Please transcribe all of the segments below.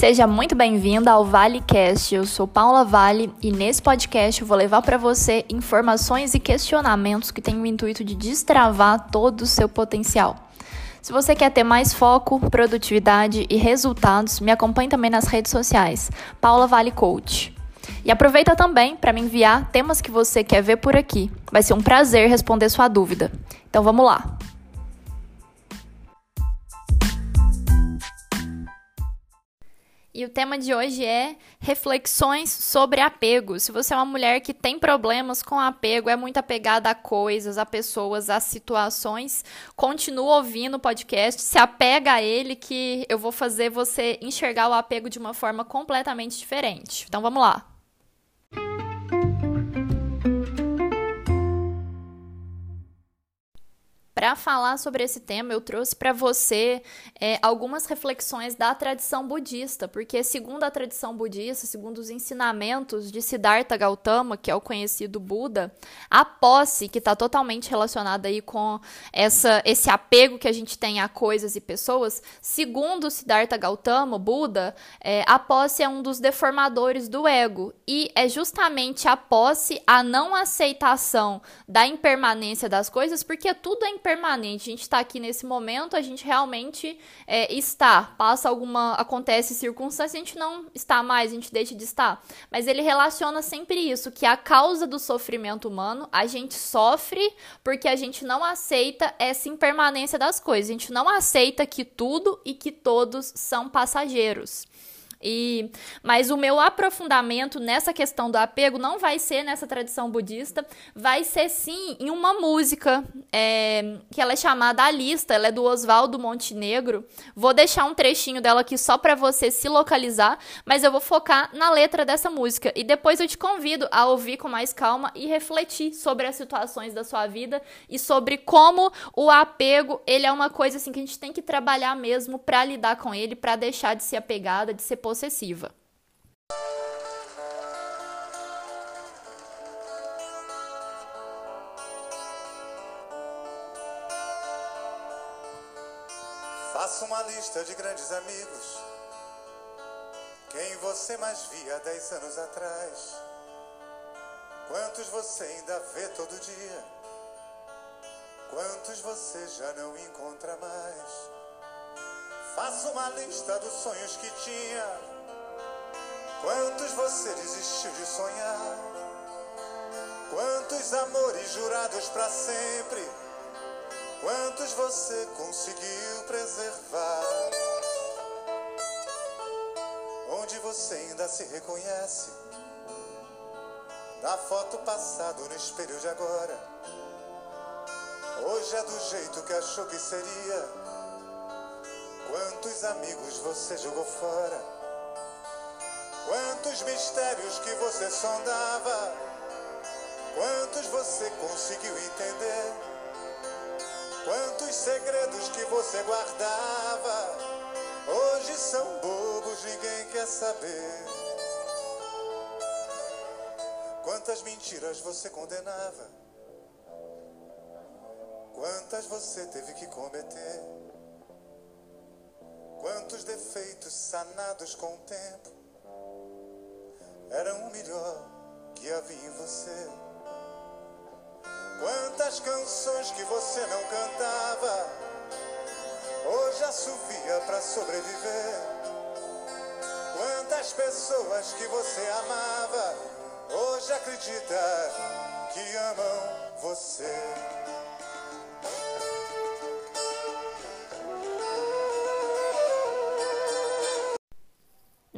Seja muito bem-vinda ao ValeCast. Eu sou Paula Vale e nesse podcast eu vou levar para você informações e questionamentos que têm o intuito de destravar todo o seu potencial. Se você quer ter mais foco, produtividade e resultados, me acompanhe também nas redes sociais, Paula Vale Coach. E aproveita também para me enviar temas que você quer ver por aqui. Vai ser um prazer responder sua dúvida. Então vamos lá. E o tema de hoje é reflexões sobre apego. Se você é uma mulher que tem problemas com apego, é muito apegada a coisas, a pessoas, a situações, continua ouvindo o podcast, se apega a ele que eu vou fazer você enxergar o apego de uma forma completamente diferente. Então vamos lá. Para falar sobre esse tema, eu trouxe para você é, algumas reflexões da tradição budista, porque, segundo a tradição budista, segundo os ensinamentos de Siddhartha Gautama, que é o conhecido Buda, a posse, que está totalmente relacionada aí com essa, esse apego que a gente tem a coisas e pessoas, segundo Siddhartha Gautama, Buda, é, a posse é um dos deformadores do ego, e é justamente a posse, a não aceitação da impermanência das coisas, porque tudo é impermanente permanente. A gente está aqui nesse momento, a gente realmente é, está. Passa alguma. acontece circunstância, a gente não está mais, a gente deixa de estar. Mas ele relaciona sempre isso, que a causa do sofrimento humano, a gente sofre porque a gente não aceita essa impermanência das coisas. A gente não aceita que tudo e que todos são passageiros. E, mas o meu aprofundamento nessa questão do apego não vai ser nessa tradição budista, vai ser sim em uma música é, que ela é chamada A Lista, ela é do Oswaldo Montenegro. Vou deixar um trechinho dela aqui só para você se localizar, mas eu vou focar na letra dessa música. E depois eu te convido a ouvir com mais calma e refletir sobre as situações da sua vida e sobre como o apego ele é uma coisa assim que a gente tem que trabalhar mesmo para lidar com ele, para deixar de ser apegada, de ser possessiva. Faça uma lista de grandes amigos. Quem você mais via dez anos atrás? Quantos você ainda vê todo dia? Quantos você já não encontra mais? Faça uma lista dos sonhos que tinha. Quantos você desistiu de sonhar? Quantos amores jurados para sempre? Quantos você conseguiu preservar? Onde você ainda se reconhece? Na foto passada, no espelho de agora. Hoje é do jeito que achou que seria. Quantos amigos você jogou fora? Quantos mistérios que você sondava? Quantos você conseguiu entender? Quantos segredos que você guardava? Hoje são bobos, ninguém quer saber. Quantas mentiras você condenava? Quantas você teve que cometer? Quantos defeitos sanados com o tempo eram o melhor que havia em você? Quantas canções que você não cantava hoje assovia para sobreviver? Quantas pessoas que você amava hoje acredita que amam você?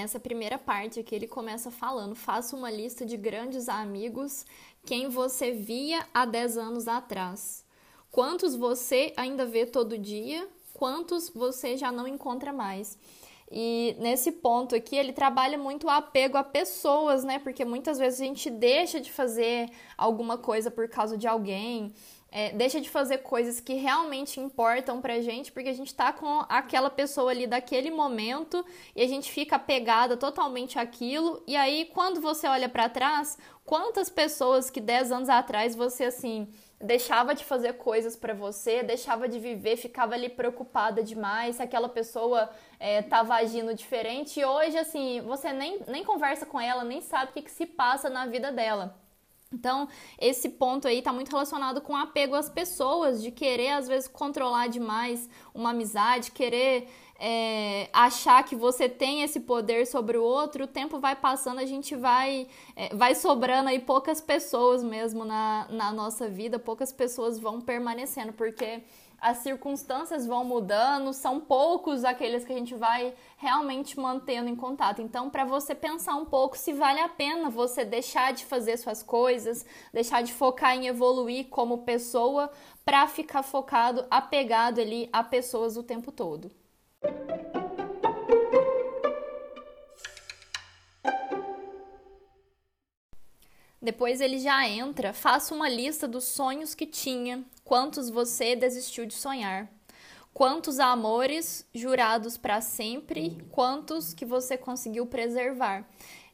Nessa primeira parte aqui, ele começa falando: faça uma lista de grandes amigos, quem você via há 10 anos atrás. Quantos você ainda vê todo dia, quantos você já não encontra mais. E nesse ponto aqui, ele trabalha muito o apego a pessoas, né? Porque muitas vezes a gente deixa de fazer alguma coisa por causa de alguém, é, deixa de fazer coisas que realmente importam pra gente, porque a gente tá com aquela pessoa ali daquele momento e a gente fica apegada totalmente àquilo. E aí, quando você olha para trás, quantas pessoas que 10 anos atrás você assim deixava de fazer coisas para você, deixava de viver, ficava ali preocupada demais se aquela pessoa estava é, agindo diferente. E hoje, assim, você nem, nem conversa com ela, nem sabe o que, que se passa na vida dela. Então, esse ponto aí está muito relacionado com apego às pessoas, de querer às vezes controlar demais uma amizade, querer é, achar que você tem esse poder sobre o outro, o tempo vai passando, a gente vai, é, vai sobrando aí poucas pessoas mesmo na, na nossa vida, poucas pessoas vão permanecendo, porque as circunstâncias vão mudando, são poucos aqueles que a gente vai realmente mantendo em contato. Então, para você pensar um pouco se vale a pena você deixar de fazer suas coisas, deixar de focar em evoluir como pessoa, para ficar focado, apegado ali a pessoas o tempo todo. Depois ele já entra, faça uma lista dos sonhos que tinha, quantos você desistiu de sonhar, quantos amores jurados para sempre, quantos que você conseguiu preservar.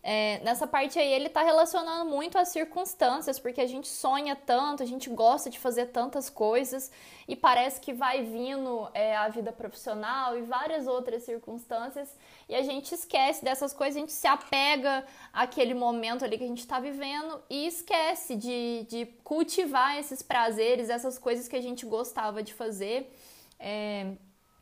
É, nessa parte aí ele está relacionando muito às circunstâncias, porque a gente sonha tanto, a gente gosta de fazer tantas coisas e parece que vai vindo é, a vida profissional e várias outras circunstâncias e a gente esquece dessas coisas, a gente se apega àquele momento ali que a gente está vivendo e esquece de, de cultivar esses prazeres, essas coisas que a gente gostava de fazer. É,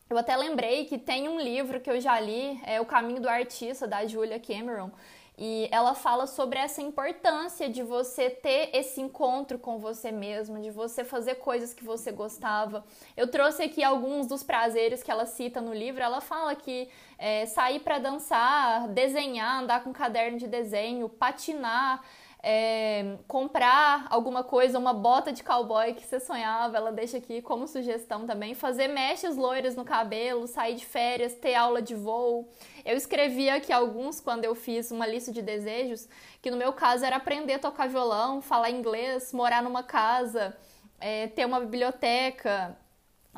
eu até lembrei que tem um livro que eu já li, é O Caminho do Artista, da Julia Cameron, e ela fala sobre essa importância de você ter esse encontro com você mesmo, de você fazer coisas que você gostava. Eu trouxe aqui alguns dos prazeres que ela cita no livro. Ela fala que é, sair para dançar, desenhar, andar com caderno de desenho, patinar, é, comprar alguma coisa, uma bota de cowboy que você sonhava, ela deixa aqui como sugestão também. Fazer mechas loiras no cabelo, sair de férias, ter aula de voo. Eu escrevi aqui alguns quando eu fiz uma lista de desejos, que no meu caso era aprender a tocar violão, falar inglês, morar numa casa, é, ter uma biblioteca,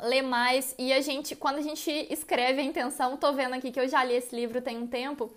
ler mais. E a gente, quando a gente escreve a intenção, tô vendo aqui que eu já li esse livro tem um tempo,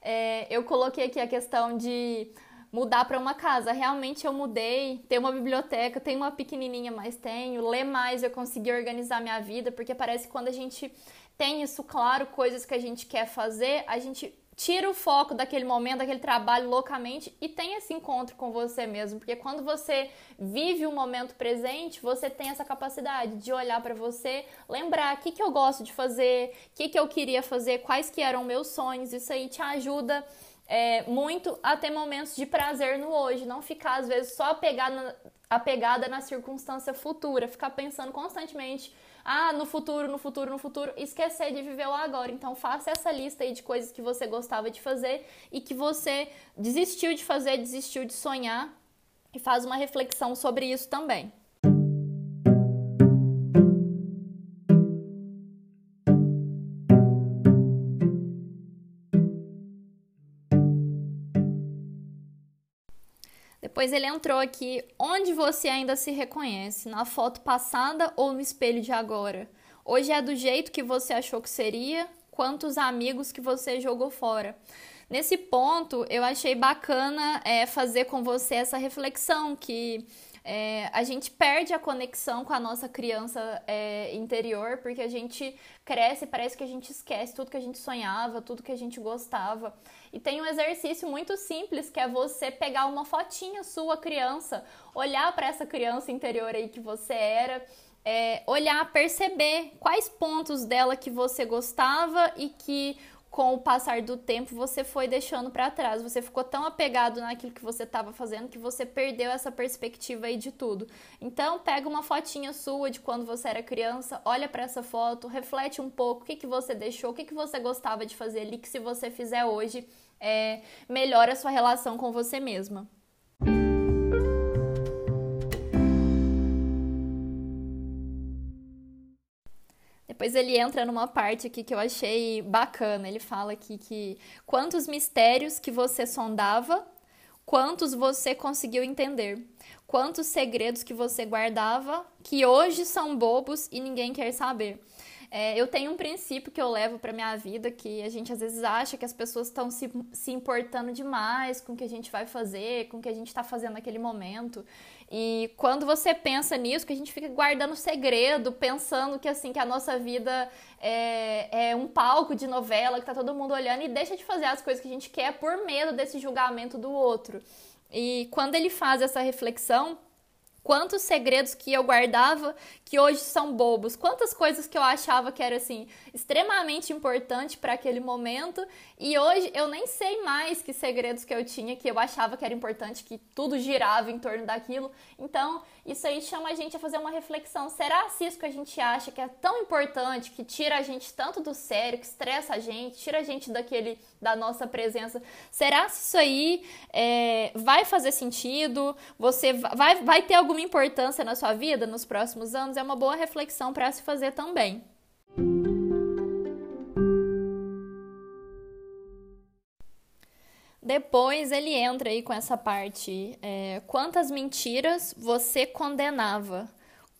é, eu coloquei aqui a questão de mudar para uma casa. Realmente eu mudei, ter uma biblioteca, tenho uma pequenininha, mas tenho, ler mais, eu consegui organizar minha vida, porque parece que quando a gente tem isso claro, coisas que a gente quer fazer, a gente tira o foco daquele momento, daquele trabalho loucamente e tem esse encontro com você mesmo, porque quando você vive o momento presente, você tem essa capacidade de olhar para você, lembrar o que, que eu gosto de fazer, o que, que eu queria fazer, quais que eram meus sonhos, isso aí te ajuda é, muito a ter momentos de prazer no hoje, não ficar às vezes só apegada, apegada na circunstância futura, ficar pensando constantemente, ah, no futuro, no futuro, no futuro, esquecer de viver o agora. Então faça essa lista aí de coisas que você gostava de fazer e que você desistiu de fazer, desistiu de sonhar e faz uma reflexão sobre isso também. Depois ele entrou aqui. Onde você ainda se reconhece? Na foto passada ou no espelho de agora? Hoje é do jeito que você achou que seria? Quantos amigos que você jogou fora? Nesse ponto, eu achei bacana é, fazer com você essa reflexão que é, a gente perde a conexão com a nossa criança é, interior, porque a gente cresce e parece que a gente esquece tudo que a gente sonhava, tudo que a gente gostava. E tem um exercício muito simples que é você pegar uma fotinha sua criança, olhar para essa criança interior aí que você era. É, olhar, perceber quais pontos dela que você gostava e que com o passar do tempo você foi deixando para trás. Você ficou tão apegado naquilo que você estava fazendo que você perdeu essa perspectiva aí de tudo. Então, pega uma fotinha sua de quando você era criança, olha para essa foto, reflete um pouco o que, que você deixou, o que, que você gostava de fazer ali, que se você fizer hoje, é, melhora a sua relação com você mesma. Depois ele entra numa parte aqui que eu achei bacana. Ele fala aqui que quantos mistérios que você sondava, quantos você conseguiu entender, quantos segredos que você guardava que hoje são bobos e ninguém quer saber. É, eu tenho um princípio que eu levo para minha vida que a gente às vezes acha que as pessoas estão se, se importando demais com o que a gente vai fazer, com o que a gente está fazendo naquele momento. E quando você pensa nisso, que a gente fica guardando segredo, pensando que assim que a nossa vida é, é um palco de novela que tá todo mundo olhando e deixa de fazer as coisas que a gente quer por medo desse julgamento do outro. E quando ele faz essa reflexão, Quantos segredos que eu guardava que hoje são bobos, quantas coisas que eu achava que era assim extremamente importante para aquele momento e hoje eu nem sei mais que segredos que eu tinha que eu achava que era importante, que tudo girava em torno daquilo. Então, isso aí chama a gente a fazer uma reflexão. Será se isso que a gente acha que é tão importante, que tira a gente tanto do sério, que estressa a gente, tira a gente daquele da nossa presença, será se isso aí é, vai fazer sentido? Você vai, vai ter alguma importância na sua vida nos próximos anos? É uma boa reflexão para se fazer também. Depois ele entra aí com essa parte: é, quantas mentiras você condenava?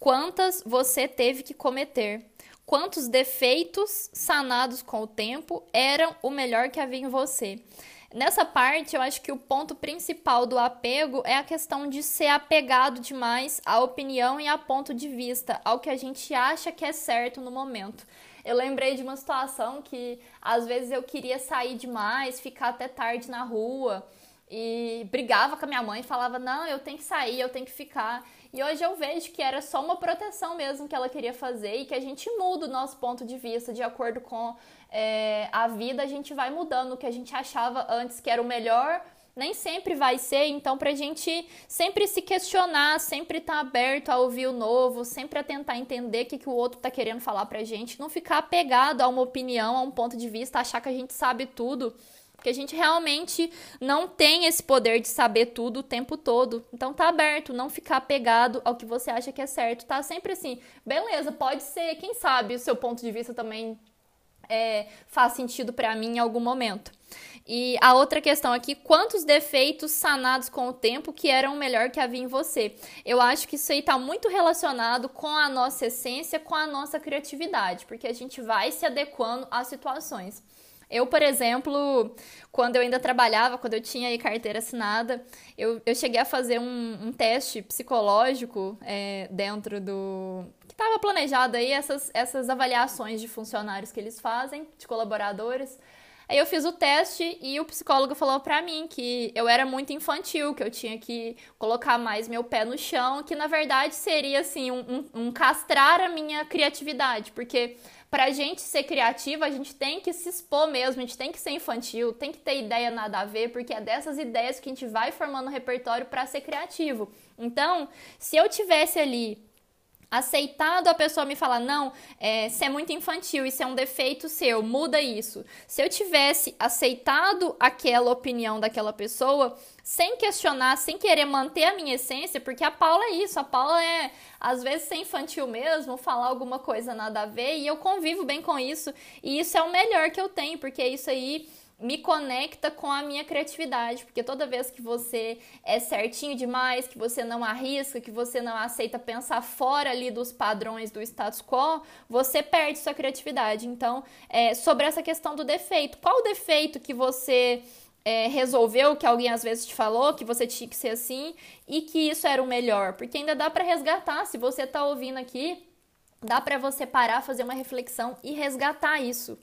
Quantas você teve que cometer? Quantos defeitos sanados com o tempo eram o melhor que havia em você? Nessa parte, eu acho que o ponto principal do apego é a questão de ser apegado demais à opinião e a ponto de vista, ao que a gente acha que é certo no momento. Eu lembrei de uma situação que às vezes eu queria sair demais, ficar até tarde na rua e brigava com a minha mãe, falava: "Não, eu tenho que sair, eu tenho que ficar". E hoje eu vejo que era só uma proteção mesmo que ela queria fazer e que a gente muda o nosso ponto de vista. De acordo com é, a vida, a gente vai mudando o que a gente achava antes que era o melhor. Nem sempre vai ser, então pra gente sempre se questionar, sempre estar tá aberto a ouvir o novo, sempre a tentar entender o que, que o outro tá querendo falar pra gente, não ficar apegado a uma opinião, a um ponto de vista, achar que a gente sabe tudo. Porque a gente realmente não tem esse poder de saber tudo o tempo todo. Então tá aberto, não ficar apegado ao que você acha que é certo. Tá sempre assim, beleza, pode ser, quem sabe o seu ponto de vista também é, faz sentido para mim em algum momento. E a outra questão aqui, quantos defeitos sanados com o tempo que eram o melhor que havia em você? Eu acho que isso aí está muito relacionado com a nossa essência, com a nossa criatividade, porque a gente vai se adequando às situações. Eu, por exemplo, quando eu ainda trabalhava, quando eu tinha carteira assinada, eu, eu cheguei a fazer um, um teste psicológico é, dentro do. que estava planejado aí, essas, essas avaliações de funcionários que eles fazem, de colaboradores. Aí eu fiz o teste e o psicólogo falou para mim que eu era muito infantil, que eu tinha que colocar mais meu pé no chão, que na verdade seria assim, um, um, um castrar a minha criatividade, porque pra gente ser criativa, a gente tem que se expor mesmo, a gente tem que ser infantil, tem que ter ideia nada a ver, porque é dessas ideias que a gente vai formando um repertório para ser criativo. Então, se eu tivesse ali aceitado a pessoa me falar, não, é, você é muito infantil, isso é um defeito seu, muda isso. Se eu tivesse aceitado aquela opinião daquela pessoa, sem questionar, sem querer manter a minha essência, porque a Paula é isso, a Paula é, às vezes, ser infantil mesmo, falar alguma coisa nada a ver, e eu convivo bem com isso, e isso é o melhor que eu tenho, porque isso aí me conecta com a minha criatividade, porque toda vez que você é certinho demais, que você não arrisca, que você não aceita pensar fora ali dos padrões do status quo, você perde sua criatividade. Então, é, sobre essa questão do defeito, qual o defeito que você é, resolveu, que alguém às vezes te falou, que você tinha que ser assim e que isso era o melhor? Porque ainda dá para resgatar, se você está ouvindo aqui, dá para você parar, fazer uma reflexão e resgatar isso.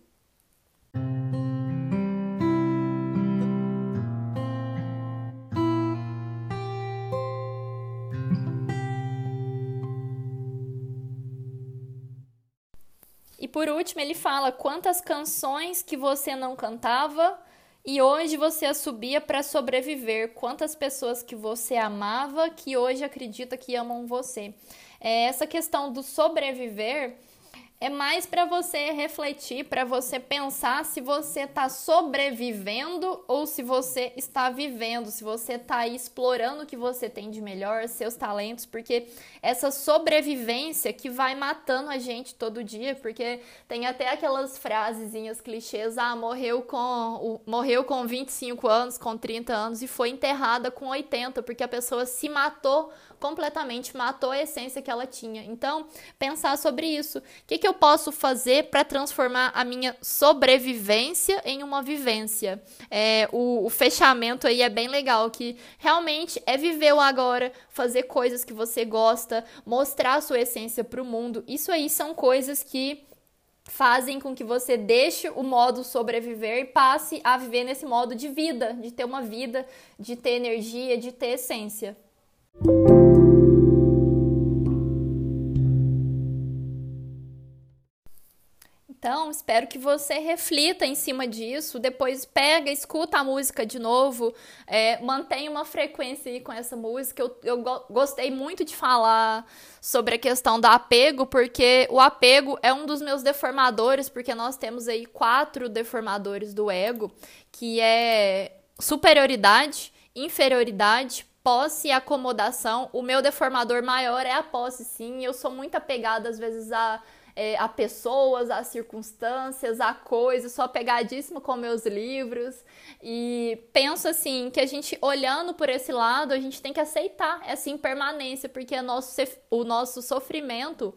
Por último, ele fala quantas canções que você não cantava e hoje você assobia para sobreviver. Quantas pessoas que você amava que hoje acredita que amam você. É, essa questão do sobreviver é mais para você refletir, para você pensar se você está sobrevivendo ou se você está vivendo, se você está explorando o que você tem de melhor, seus talentos, porque essa sobrevivência que vai matando a gente todo dia, porque tem até aquelas frasezinhas clichês, ah, morreu com, morreu com 25 anos, com 30 anos e foi enterrada com 80, porque a pessoa se matou completamente, matou a essência que ela tinha. Então, pensar sobre isso. O que, que que eu posso fazer para transformar a minha sobrevivência em uma vivência? É, o, o fechamento aí é bem legal, que realmente é viver o agora, fazer coisas que você gosta, mostrar a sua essência para o mundo. Isso aí são coisas que fazem com que você deixe o modo sobreviver e passe a viver nesse modo de vida, de ter uma vida, de ter energia, de ter essência. Então, espero que você reflita em cima disso. Depois pega, escuta a música de novo, é, mantenha uma frequência aí com essa música. Eu, eu go gostei muito de falar sobre a questão do apego, porque o apego é um dos meus deformadores, porque nós temos aí quatro deformadores do ego, que é superioridade, inferioridade, posse e acomodação. O meu deformador maior é a posse, sim. Eu sou muito apegada, às vezes, a é, a pessoas, a circunstâncias, a coisas, sou apegadíssima com meus livros. E penso assim que a gente, olhando por esse lado, a gente tem que aceitar essa impermanência, porque nosso, o nosso sofrimento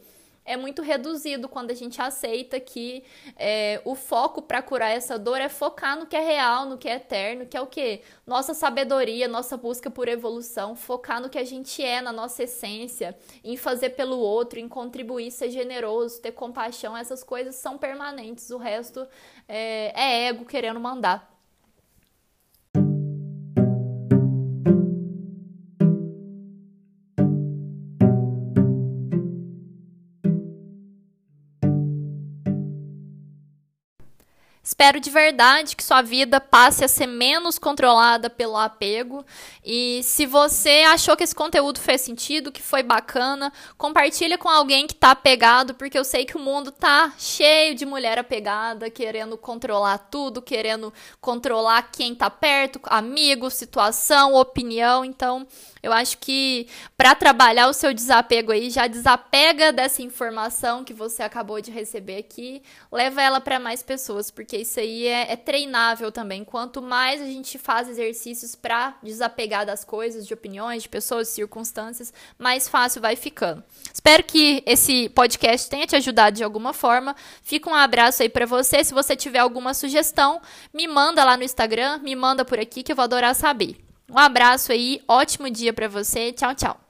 é muito reduzido quando a gente aceita que é, o foco para curar essa dor é focar no que é real, no que é eterno, que é o que? Nossa sabedoria, nossa busca por evolução, focar no que a gente é, na nossa essência, em fazer pelo outro, em contribuir, ser generoso, ter compaixão, essas coisas são permanentes, o resto é, é ego querendo mandar. Espero de verdade que sua vida passe a ser menos controlada pelo apego. E se você achou que esse conteúdo fez sentido, que foi bacana, compartilha com alguém que tá apegado, porque eu sei que o mundo tá cheio de mulher apegada, querendo controlar tudo, querendo controlar quem tá perto, amigo, situação, opinião. Então, eu acho que para trabalhar o seu desapego aí, já desapega dessa informação que você acabou de receber aqui, leva ela para mais pessoas, porque isso aí é, é, treinável também. Quanto mais a gente faz exercícios para desapegar das coisas, de opiniões, de pessoas, de circunstâncias, mais fácil vai ficando. Espero que esse podcast tenha te ajudado de alguma forma. Fica um abraço aí para você. Se você tiver alguma sugestão, me manda lá no Instagram, me manda por aqui que eu vou adorar saber. Um abraço aí, ótimo dia para você. Tchau, tchau.